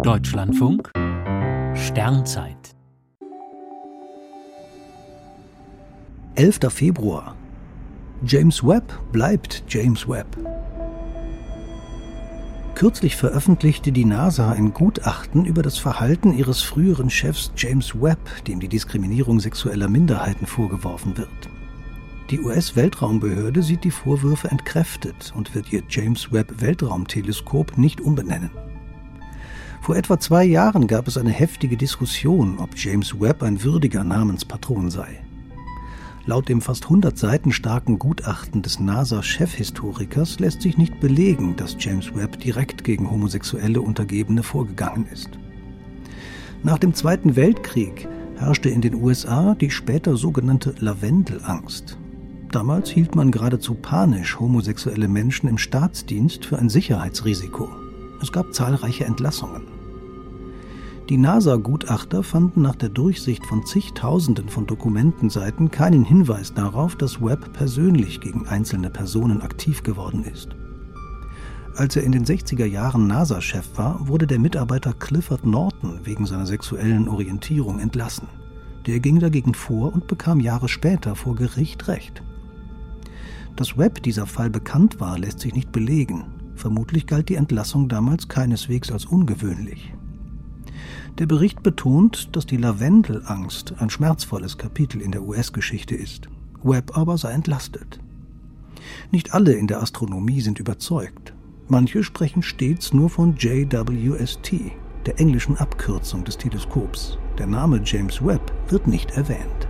Deutschlandfunk Sternzeit 11. Februar James Webb bleibt James Webb. Kürzlich veröffentlichte die NASA ein Gutachten über das Verhalten ihres früheren Chefs James Webb, dem die Diskriminierung sexueller Minderheiten vorgeworfen wird. Die US-Weltraumbehörde sieht die Vorwürfe entkräftet und wird ihr James Webb Weltraumteleskop nicht umbenennen. Vor etwa zwei Jahren gab es eine heftige Diskussion, ob James Webb ein würdiger Namenspatron sei. Laut dem fast 100 Seiten starken Gutachten des NASA-Chefhistorikers lässt sich nicht belegen, dass James Webb direkt gegen homosexuelle Untergebene vorgegangen ist. Nach dem Zweiten Weltkrieg herrschte in den USA die später sogenannte Lavendelangst. Damals hielt man geradezu panisch homosexuelle Menschen im Staatsdienst für ein Sicherheitsrisiko. Es gab zahlreiche Entlassungen. Die NASA-Gutachter fanden nach der Durchsicht von zigtausenden von Dokumentenseiten keinen Hinweis darauf, dass Webb persönlich gegen einzelne Personen aktiv geworden ist. Als er in den 60er Jahren NASA-Chef war, wurde der Mitarbeiter Clifford Norton wegen seiner sexuellen Orientierung entlassen. Der ging dagegen vor und bekam Jahre später vor Gericht Recht. Dass Webb dieser Fall bekannt war, lässt sich nicht belegen. Vermutlich galt die Entlassung damals keineswegs als ungewöhnlich. Der Bericht betont, dass die Lavendelangst ein schmerzvolles Kapitel in der US-Geschichte ist. Webb aber sei entlastet. Nicht alle in der Astronomie sind überzeugt. Manche sprechen stets nur von JWST, der englischen Abkürzung des Teleskops. Der Name James Webb wird nicht erwähnt.